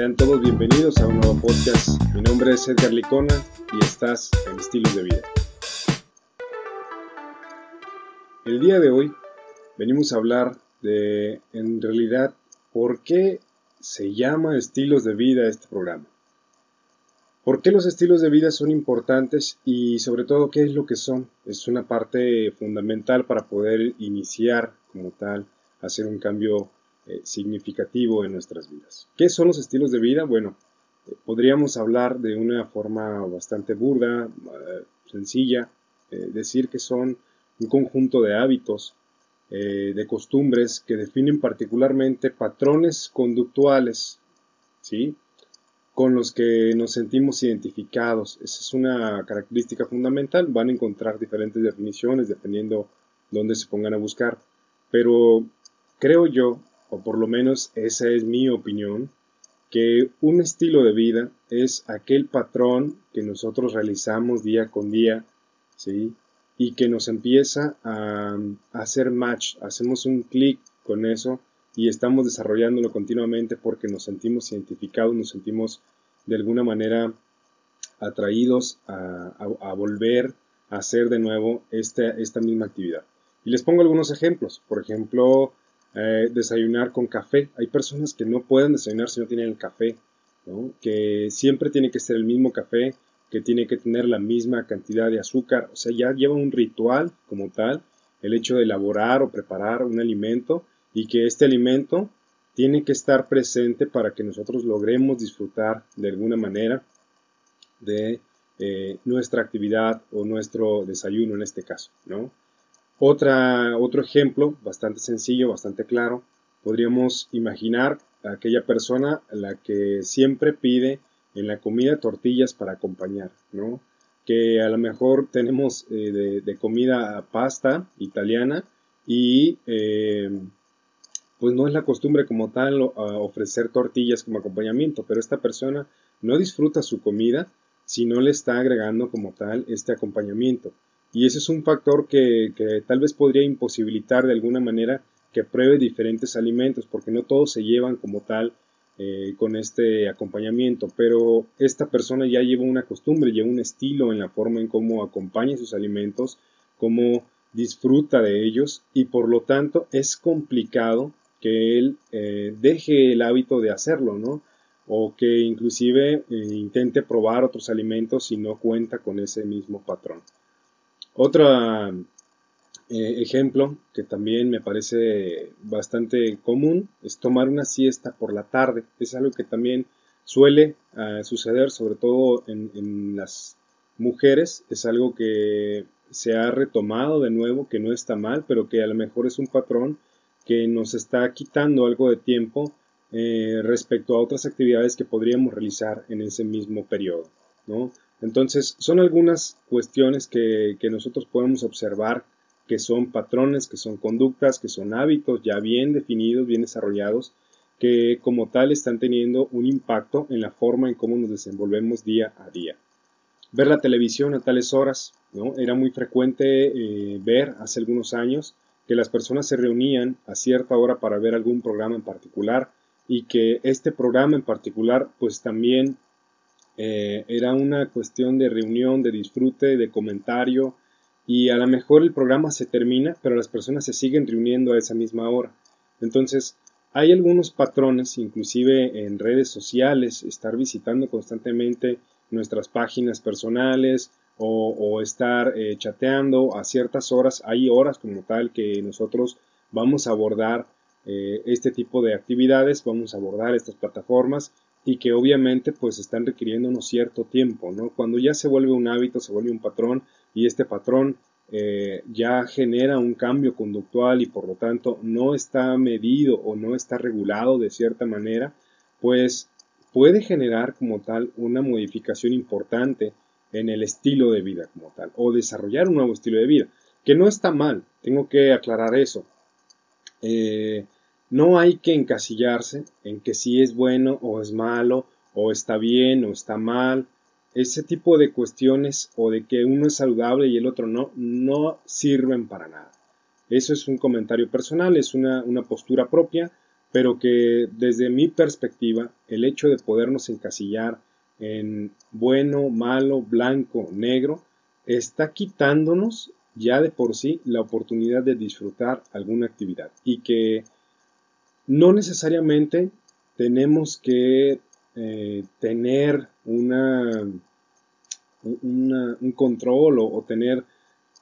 Sean todos bienvenidos a un nuevo podcast. Mi nombre es Edgar Licona y estás en Estilos de Vida. El día de hoy venimos a hablar de, en realidad, por qué se llama Estilos de Vida este programa. ¿Por qué los estilos de vida son importantes y sobre todo qué es lo que son? Es una parte fundamental para poder iniciar como tal, hacer un cambio eh, significativo en nuestras vidas. ¿Qué son los estilos de vida? Bueno, eh, podríamos hablar de una forma bastante burda, eh, sencilla, decir que son un conjunto de hábitos, de costumbres que definen particularmente patrones conductuales, ¿sí? con los que nos sentimos identificados. Esa es una característica fundamental. Van a encontrar diferentes definiciones dependiendo dónde se pongan a buscar. Pero creo yo, o por lo menos esa es mi opinión, que un estilo de vida es aquel patrón que nosotros realizamos día con día, ¿sí? Y que nos empieza a, hacer match, hacemos un clic con eso y estamos desarrollándolo continuamente porque nos sentimos identificados, nos sentimos de alguna manera atraídos a, volver a hacer de nuevo esta, esta misma actividad. Y les pongo algunos ejemplos. Por ejemplo, eh, desayunar con café. Hay personas que no pueden desayunar si no tienen el café, que siempre tiene que ser el mismo café, que tiene que tener la misma cantidad de azúcar. O sea, ya lleva un ritual como tal, el hecho de elaborar o preparar un alimento y que este alimento tiene que estar presente para que nosotros logremos disfrutar de alguna manera de eh, nuestra actividad o nuestro desayuno en este caso, ¿no? Otra, otro ejemplo bastante sencillo, bastante claro, podríamos imaginar a aquella persona a la que siempre pide en la comida tortillas para acompañar, ¿no? Que a lo mejor tenemos eh, de, comida pasta italiana y eh, pues no es la costumbre como tal ofrecer tortillas como acompañamiento, pero esta persona no disfruta su comida si no le está agregando como tal este acompañamiento. Y ese es un factor que, tal vez podría imposibilitar de alguna manera que pruebe diferentes alimentos, porque no todos se llevan como tal eh, con este acompañamiento, pero esta persona ya lleva una costumbre, lleva un estilo en la forma en cómo acompaña sus alimentos, cómo disfruta de ellos y por lo tanto es complicado que él eh, deje el hábito de hacerlo, ¿no? O que inclusive eh, intente probar otros alimentos si no cuenta con ese mismo patrón. Otro eh, ejemplo que también me parece bastante común es tomar una siesta por la tarde. Es algo que también suele ah, suceder, sobre todo en, las mujeres. Es algo que se ha retomado de nuevo, que no está mal, pero que a lo mejor es un patrón que nos está quitando algo de tiempo eh, respecto a otras actividades que podríamos realizar en ese mismo periodo. ¿no? Entonces, son algunas cuestiones que, nosotros podemos observar que son patrones, que son conductas, que son hábitos ya bien definidos, bien desarrollados, que como tal están teniendo un impacto en la forma en cómo nos desenvolvemos día a día. Ver la televisión a tales horas, ¿no? Era muy frecuente eh, ver hace algunos años que las personas se reunían a cierta hora para ver algún programa en particular y que este programa en particular pues también eh, era una cuestión de reunión, de disfrute, de comentario y a lo mejor el programa se termina, pero las personas se siguen reuniendo a esa misma hora. Entonces, hay algunos patrones, inclusive en redes sociales, estar visitando constantemente nuestras páginas personales o, estar eh, chateando a ciertas horas. Hay horas como tal que nosotros vamos a abordar eh, este tipo de actividades, vamos a abordar estas plataformas y que obviamente pues están requiriendo un cierto tiempo, ¿no? Cuando ya se vuelve un hábito, se vuelve un patrón y este patrón eh, ya genera un cambio conductual y por lo tanto no está medido o no está regulado de cierta manera, pues puede generar como tal una modificación importante en el estilo de vida como tal o desarrollar un nuevo estilo de vida, que no está mal, tengo que aclarar eso. Eh, no hay que encasillarse en que si es bueno o es malo, o está bien o está mal. Ese tipo de cuestiones o de que uno es saludable y el otro no, no sirven para nada. Eso es un comentario personal, es una, postura propia, pero que desde mi perspectiva el hecho de podernos encasillar en bueno, malo, blanco, negro, está quitándonos ya de por sí la oportunidad de disfrutar alguna actividad y que no necesariamente tenemos que eh, tener un control o, tener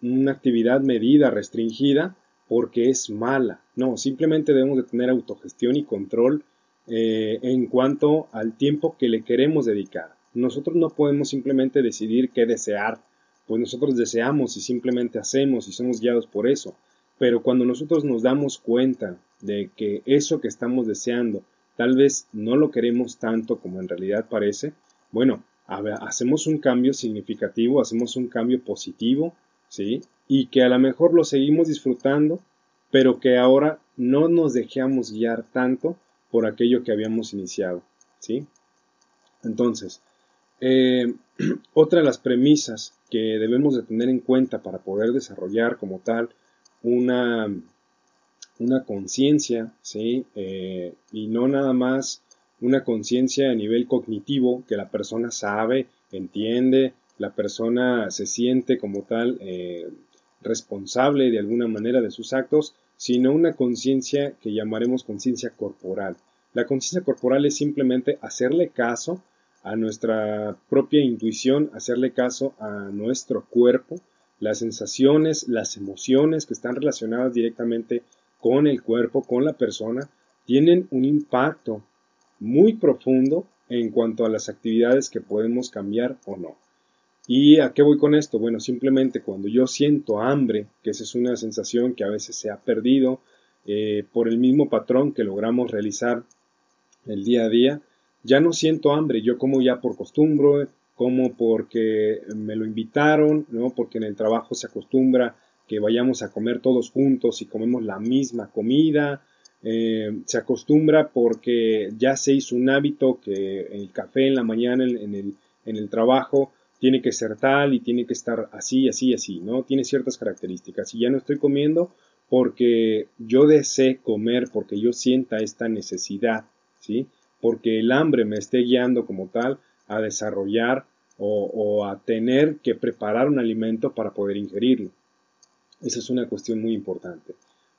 una actividad medida, restringida, porque es mala. No, simplemente debemos de tener autogestión y control eh, en cuanto al tiempo que le queremos dedicar. Nosotros no podemos simplemente decidir qué desear, pues nosotros deseamos y simplemente hacemos y somos guiados por eso. Pero cuando nosotros nos damos cuenta de que eso que estamos deseando tal vez no lo queremos tanto como en realidad parece, bueno, hacemos un cambio significativo, hacemos un cambio positivo, ¿sí? Y que a lo mejor lo seguimos disfrutando, pero que ahora no nos dejamos guiar tanto por aquello que habíamos iniciado, ¿sí? Entonces, eh, otra de las premisas que debemos de tener en cuenta para poder desarrollar como tal una una conciencia, ¿sí? Eh, y no nada más una conciencia a nivel cognitivo que la persona sabe, entiende, la persona se siente como tal eh, responsable de alguna manera de sus actos, sino una conciencia que llamaremos conciencia corporal. La conciencia corporal es simplemente hacerle caso a nuestra propia intuición, hacerle caso a nuestro cuerpo, las sensaciones, las emociones que están relacionadas directamente el cuerpo, con la persona, tienen un impacto muy profundo en cuanto a las actividades que podemos cambiar o no. ¿Y a qué voy con esto? Bueno, simplemente cuando yo siento hambre, que esa es una sensación que a veces se ha perdido eh, por el mismo patrón que logramos realizar el día a día, ya no siento hambre, yo como ya por costumbre, como porque me lo invitaron, ¿no? porque en el trabajo se acostumbra que vayamos a comer todos juntos y comemos la misma comida. Eh, se acostumbra porque ya se hizo un hábito que el café en la mañana en, el, en el trabajo tiene que ser tal y tiene que estar así, así, así, ¿no? Tiene ciertas características. Y ya no estoy comiendo porque yo desee comer, porque yo sienta esta necesidad, ¿sí? Porque el hambre me esté guiando como tal a desarrollar o, o a tener que preparar un alimento para poder ingerirlo. Esa es una cuestión muy importante.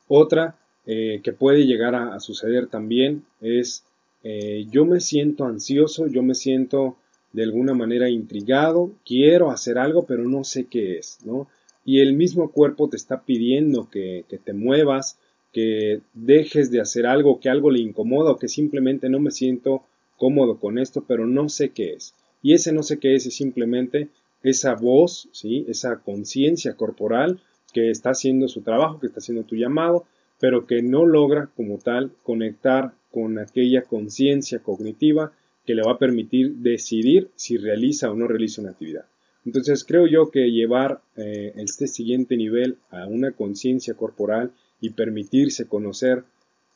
Otra eh, que puede llegar a, suceder también es eh, yo me siento ansioso, yo me siento de alguna manera intrigado, quiero hacer algo pero no sé qué es, ¿no? Y el mismo cuerpo te está pidiendo que, que te muevas, que dejes de hacer algo, que algo le incomoda o que simplemente no me siento cómodo con esto, pero no sé qué es. Y ese no sé qué es es simplemente esa voz, ¿sí? esa conciencia corporal que está haciendo su trabajo, que está haciendo tu llamado, pero que no logra como tal conectar con aquella conciencia cognitiva que le va a permitir decidir si realiza o no realiza una actividad. Entonces creo yo que llevar eh, este siguiente nivel a una conciencia corporal y permitirse conocer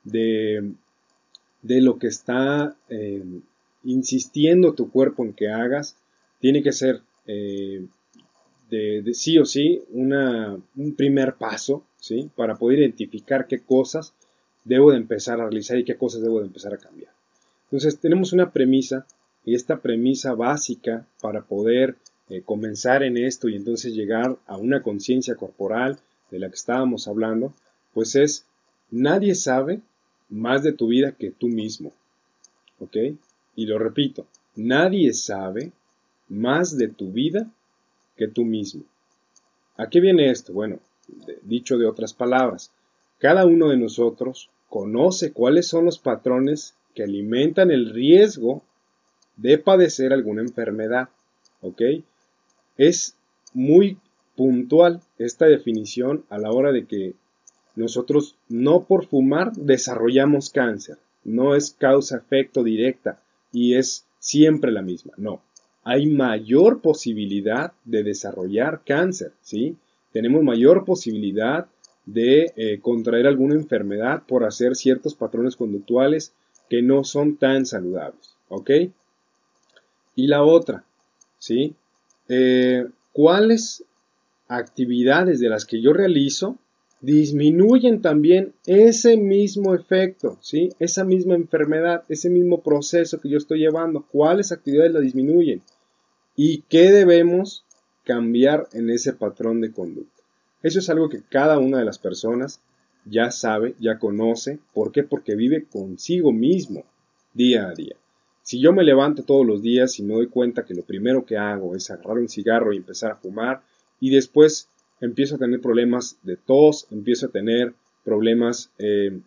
de, de lo que está eh, insistiendo tu cuerpo en que hagas, tiene que ser eh, de, sí o sí un primer paso, ¿sí? Para poder identificar qué cosas debo de empezar a realizar y qué cosas debo de empezar a cambiar. Entonces tenemos una premisa y esta premisa básica para poder eh, comenzar en esto y entonces llegar a una conciencia corporal de la que estábamos hablando, pues es nadie sabe más de tu vida que tú mismo. ¿Ok? Y lo repito, nadie sabe más de tu vida que tú mismo. ¿A qué viene esto? Bueno, dicho de otras palabras, cada uno de nosotros conoce cuáles son los patrones que alimentan el riesgo de padecer alguna enfermedad. ¿Ok? Es muy puntual esta definición a la hora de que nosotros no por fumar desarrollamos cáncer. No es causa-efecto directa y es siempre la misma. No hay mayor posibilidad de desarrollar cáncer, ¿sí? Tenemos mayor posibilidad de eh, contraer alguna enfermedad por hacer ciertos patrones conductuales que no son tan saludables, ¿ok? Y la otra, ¿sí? Eh, ¿Cuáles actividades de las que yo realizo disminuyen también ese mismo efecto, ¿sí? Esa misma enfermedad, ese mismo proceso que yo estoy llevando. ¿Cuáles actividades la disminuyen? ¿Y qué debemos cambiar en ese patrón de conducta? Eso es algo que cada una de las personas ya sabe, ya conoce. ¿Por qué? Porque vive consigo mismo día a día. Si yo me levanto todos los días y me doy cuenta que lo primero que hago es agarrar un cigarro y empezar a fumar y después empiezo a tener problemas de tos, empiezo a tener problemas, eh,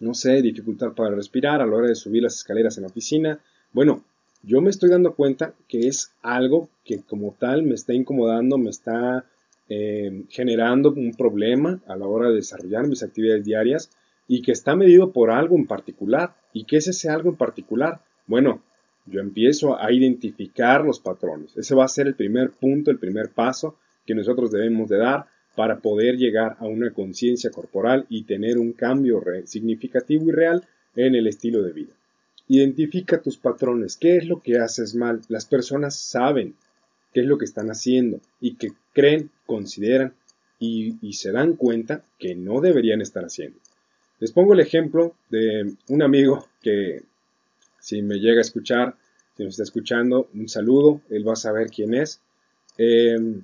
no sé, dificultad para respirar a la hora de subir las escaleras en la oficina. Bueno, yo me estoy dando cuenta que es algo que como tal me está incomodando, me está eh, generando un problema a la hora de desarrollar mis actividades diarias y que está medido por algo en particular. ¿Y qué es ese algo en particular? Bueno, yo empiezo a identificar los patrones. Ese va a ser el primer punto, el primer paso que nosotros debemos de dar para poder llegar a una conciencia corporal y tener un cambio significativo y real en el estilo de vida. Identifica tus patrones, qué es lo que haces mal. Las personas saben qué es lo que están haciendo y que creen, consideran y, se dan cuenta que no deberían estar haciendo. Les pongo el ejemplo de un amigo que si me llega a escuchar, si nos está escuchando, un saludo, él va a saber quién es. Eh,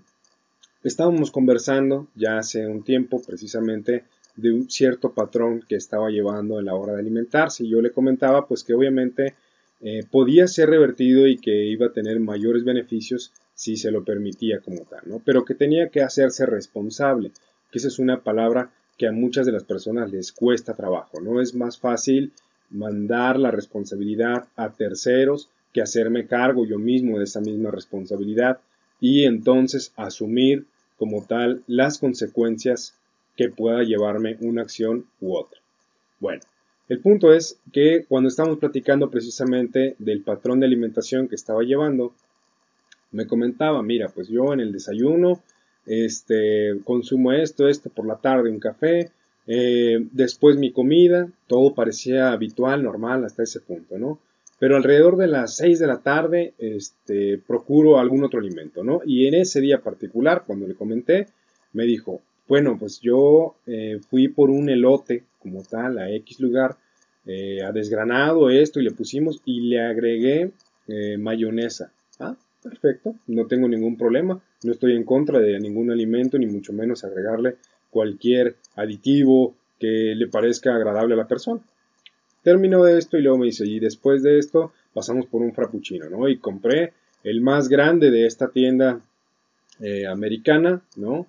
Estábamos conversando ya hace un tiempo precisamente de un cierto patrón que estaba llevando en la hora de alimentarse y yo le comentaba pues que obviamente eh, podía ser revertido y que iba a tener mayores beneficios si se lo permitía como tal, ¿no? Pero que tenía que hacerse responsable, que esa es una palabra que a muchas de las personas les cuesta trabajo, ¿no? Es más fácil mandar la responsabilidad a terceros que hacerme cargo yo mismo de esa misma responsabilidad y entonces asumir como tal las consecuencias que pueda llevarme una acción u otra. Bueno, el punto es que cuando estamos platicando precisamente del patrón de alimentación que estaba llevando, me comentaba, mira, pues yo en el desayuno este, consumo esto, esto por la tarde, un café, eh, después mi comida, todo parecía habitual, normal hasta ese punto, ¿no? pero alrededor de las 6 de la tarde este, procuro algún otro alimento, ¿no? Y en ese día particular, cuando le comenté, me dijo, bueno, pues yo eh, fui por un elote como tal a X lugar, eh, a desgranado esto y le pusimos y le agregué eh, mayonesa. Ah, perfecto, no tengo ningún problema, no estoy en contra de ningún alimento, ni mucho menos agregarle cualquier aditivo que le parezca agradable a la persona. Terminó de esto y luego me dice, y después de esto pasamos por un frappuccino, ¿no? Y compré el más grande de esta tienda eh, americana, ¿no?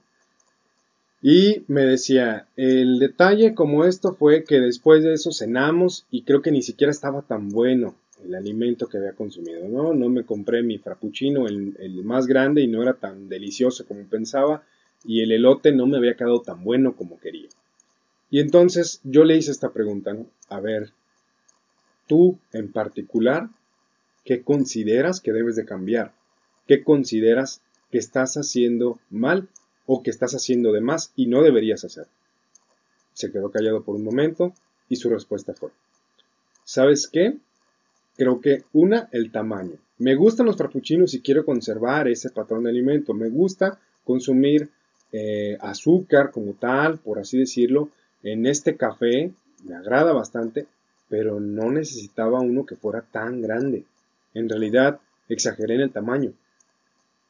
Y me decía, el detalle como esto fue que después de eso cenamos y creo que ni siquiera estaba tan bueno el alimento que había consumido, ¿no? No me compré mi frappuccino, el, el más grande, y no era tan delicioso como pensaba, y el elote no me había quedado tan bueno como quería. Y entonces yo le hice esta pregunta, ¿no? A ver, tú en particular, ¿qué consideras que debes de cambiar? ¿Qué consideras que estás haciendo mal o que estás haciendo de más y no deberías hacer? Se quedó callado por un momento y su respuesta fue, ¿sabes qué? Creo que una, el tamaño. Me gustan los frappuccinos y quiero conservar ese patrón de alimento. Me gusta consumir eh, azúcar como tal, por así decirlo, en este café. Me agrada bastante, pero no necesitaba uno que fuera tan grande. En realidad, exageré en el tamaño.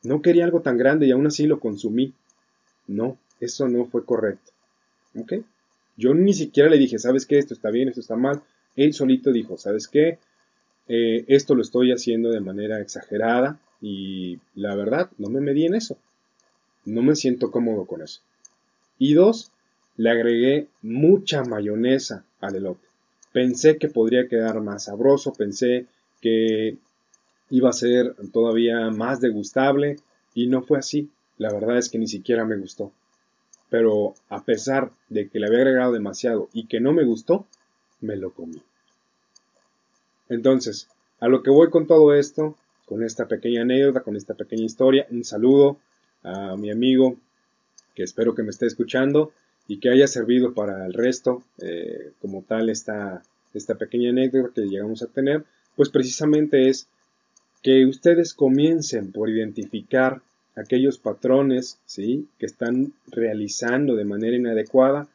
No quería algo tan grande y aún así lo consumí. No, eso no fue correcto. ¿Ok? Yo ni siquiera le dije, ¿sabes qué? Esto está bien, esto está mal. Él solito dijo, ¿sabes qué? Eh, esto lo estoy haciendo de manera exagerada y la verdad, no me medí en eso. No me siento cómodo con eso. Y dos, le agregué mucha mayonesa al elote. Pensé que podría quedar más sabroso, pensé que iba a ser todavía más degustable y no fue así. La verdad es que ni siquiera me gustó. Pero a pesar de que le había agregado demasiado y que no me gustó, me lo comí. Entonces, a lo que voy con todo esto, con esta pequeña anécdota, con esta pequeña historia, un saludo a mi amigo que espero que me esté escuchando y que haya servido para el resto eh, como tal esta, esta pequeña anécdota que llegamos a tener, pues precisamente es que ustedes comiencen por identificar aquellos patrones, ¿sí? Que están realizando de manera inadecuada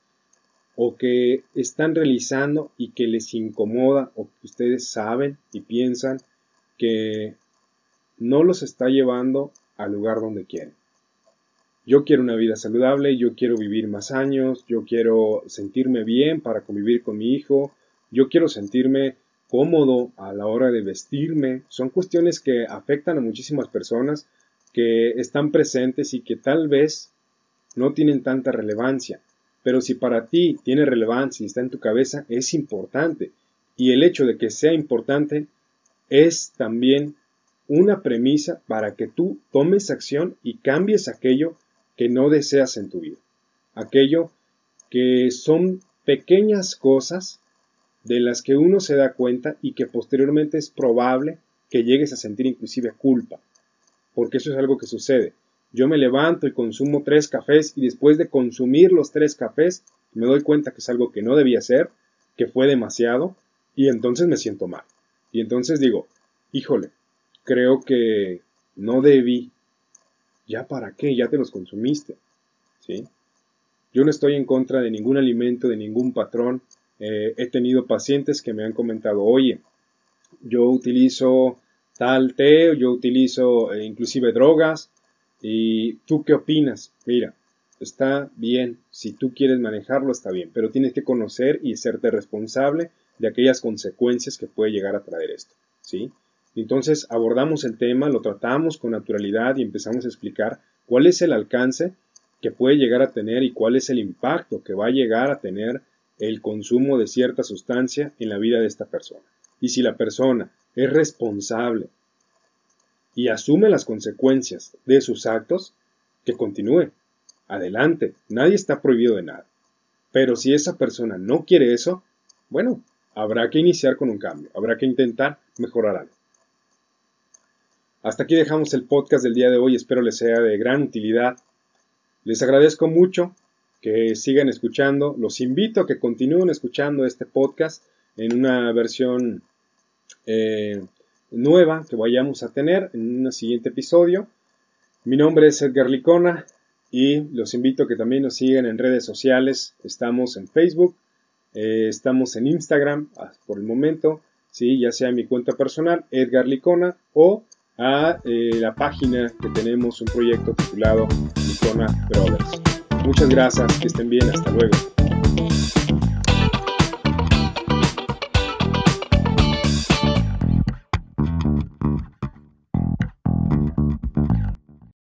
o que están realizando y que les incomoda o que ustedes saben y piensan que no los está llevando al lugar donde quieren. Yo quiero una vida saludable, yo quiero vivir más años, yo quiero sentirme bien para convivir con mi hijo, yo quiero sentirme cómodo a la hora de vestirme. Son cuestiones que afectan a muchísimas personas que están presentes y que tal vez no tienen tanta relevancia. Pero si para ti tiene relevancia y está en tu cabeza, es importante. Y el hecho de que sea importante es también una premisa para que tú tomes acción y cambies aquello que no deseas en tu vida. Aquello que son pequeñas cosas de las que uno se da cuenta y que posteriormente es probable que llegues a sentir inclusive culpa. Porque eso es algo que sucede. Yo me levanto y consumo tres cafés y después de consumir los tres cafés me doy cuenta que es algo que no debía hacer, que fue demasiado y entonces me siento mal. Y entonces digo, híjole, creo que no debí. ¿Ya para qué? Ya te los consumiste. ¿Sí? Yo no estoy en contra de ningún alimento, de ningún patrón. Eh, he tenido pacientes que me han comentado, oye, yo utilizo tal té, yo utilizo eh, inclusive drogas, ¿Y tú qué opinas? Mira, está bien, si tú quieres manejarlo está bien, pero tienes que conocer y serte responsable de aquellas consecuencias que puede llegar a traer esto, ¿sí? Entonces abordamos el tema, lo tratamos con naturalidad y empezamos a explicar cuál es el alcance que puede llegar a tener y cuál es el impacto que va a llegar a tener el consumo de cierta sustancia en la vida de esta persona. Y si la persona es responsable y asume las consecuencias de sus actos, que continúe. Adelante, nadie está prohibido de nada. Pero si esa persona no quiere eso, bueno, habrá que iniciar con un cambio, habrá que intentar mejorar algo. Hasta aquí dejamos el podcast del día de hoy, espero les sea de gran utilidad. Les agradezco mucho que sigan escuchando, los invito a que continúen escuchando este podcast en una versión eh, nueva que vayamos a tener en un siguiente episodio. Mi nombre es Edgar Licona y los invito a que también nos sigan en redes sociales. Estamos en Facebook, eh, estamos en Instagram ah, por el momento, ¿sí? ya sea mi cuenta personal, Edgar Licona, o a eh, la página que tenemos un proyecto titulado Licona Brothers. Muchas gracias, que estén bien, hasta luego.